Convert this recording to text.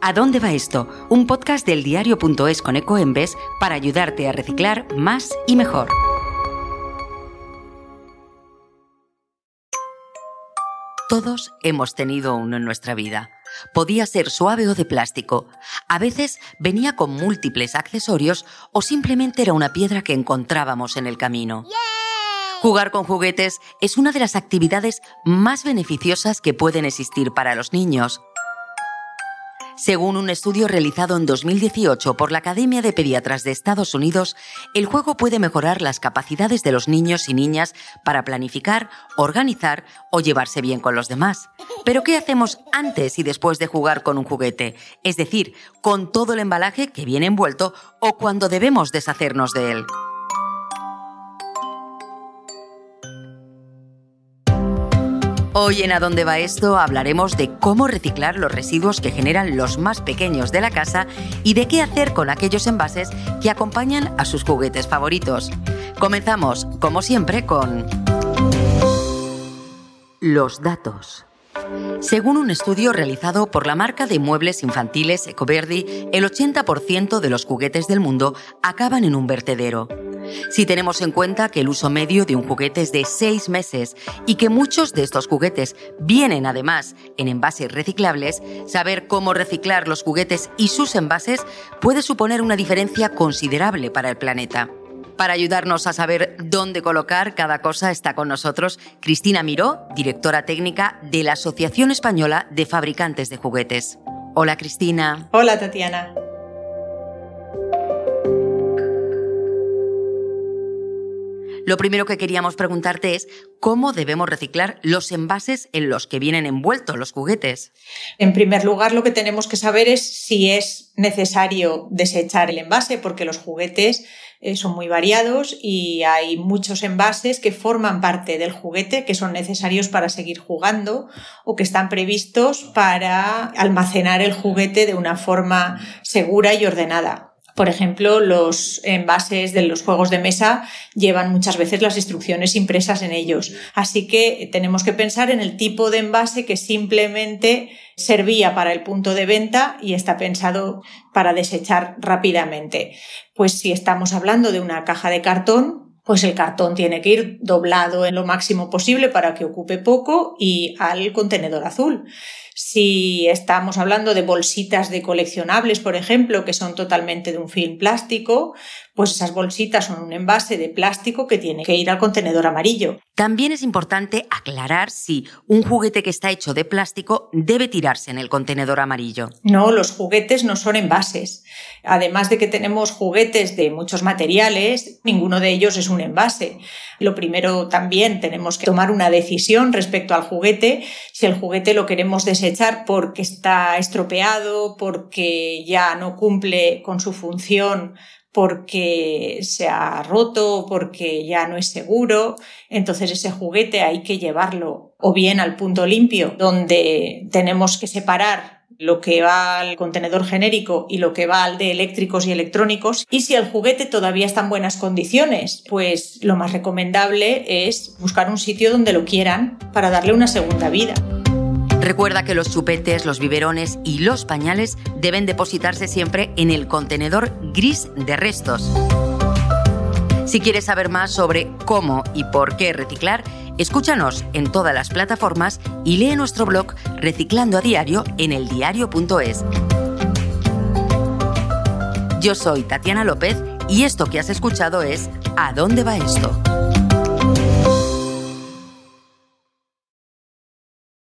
¿A dónde va esto? Un podcast del diario.es con Ecoembes para ayudarte a reciclar más y mejor. Todos hemos tenido uno en nuestra vida. Podía ser suave o de plástico. A veces venía con múltiples accesorios o simplemente era una piedra que encontrábamos en el camino. Jugar con juguetes es una de las actividades más beneficiosas que pueden existir para los niños. Según un estudio realizado en 2018 por la Academia de Pediatras de Estados Unidos, el juego puede mejorar las capacidades de los niños y niñas para planificar, organizar o llevarse bien con los demás. Pero ¿qué hacemos antes y después de jugar con un juguete? Es decir, con todo el embalaje que viene envuelto o cuando debemos deshacernos de él. Hoy en A dónde va esto hablaremos de cómo reciclar los residuos que generan los más pequeños de la casa y de qué hacer con aquellos envases que acompañan a sus juguetes favoritos. Comenzamos, como siempre, con los datos. Según un estudio realizado por la marca de muebles infantiles Ecoverdi, el 80% de los juguetes del mundo acaban en un vertedero. Si tenemos en cuenta que el uso medio de un juguete es de seis meses y que muchos de estos juguetes vienen además en envases reciclables, saber cómo reciclar los juguetes y sus envases puede suponer una diferencia considerable para el planeta. Para ayudarnos a saber dónde colocar cada cosa está con nosotros Cristina Miró, directora técnica de la Asociación Española de Fabricantes de Juguetes. Hola Cristina. Hola Tatiana. Lo primero que queríamos preguntarte es cómo debemos reciclar los envases en los que vienen envueltos los juguetes. En primer lugar, lo que tenemos que saber es si es necesario desechar el envase, porque los juguetes eh, son muy variados y hay muchos envases que forman parte del juguete que son necesarios para seguir jugando o que están previstos para almacenar el juguete de una forma segura y ordenada. Por ejemplo, los envases de los juegos de mesa llevan muchas veces las instrucciones impresas en ellos. Así que tenemos que pensar en el tipo de envase que simplemente servía para el punto de venta y está pensado para desechar rápidamente. Pues si estamos hablando de una caja de cartón, pues el cartón tiene que ir doblado en lo máximo posible para que ocupe poco y al contenedor azul. Si estamos hablando de bolsitas de coleccionables, por ejemplo, que son totalmente de un film plástico, pues esas bolsitas son un envase de plástico que tiene que ir al contenedor amarillo. También es importante aclarar si un juguete que está hecho de plástico debe tirarse en el contenedor amarillo. No, los juguetes no son envases. Además de que tenemos juguetes de muchos materiales, ninguno de ellos es un envase. Lo primero también tenemos que tomar una decisión respecto al juguete. Si el juguete lo queremos desechar porque está estropeado, porque ya no cumple con su función porque se ha roto, porque ya no es seguro. Entonces ese juguete hay que llevarlo o bien al punto limpio, donde tenemos que separar lo que va al contenedor genérico y lo que va al de eléctricos y electrónicos. Y si el juguete todavía está en buenas condiciones, pues lo más recomendable es buscar un sitio donde lo quieran para darle una segunda vida. Recuerda que los chupetes, los biberones y los pañales deben depositarse siempre en el contenedor gris de restos. Si quieres saber más sobre cómo y por qué reciclar, escúchanos en todas las plataformas y lee nuestro blog Reciclando a Diario en eldiario.es. Yo soy Tatiana López y esto que has escuchado es ¿A dónde va esto?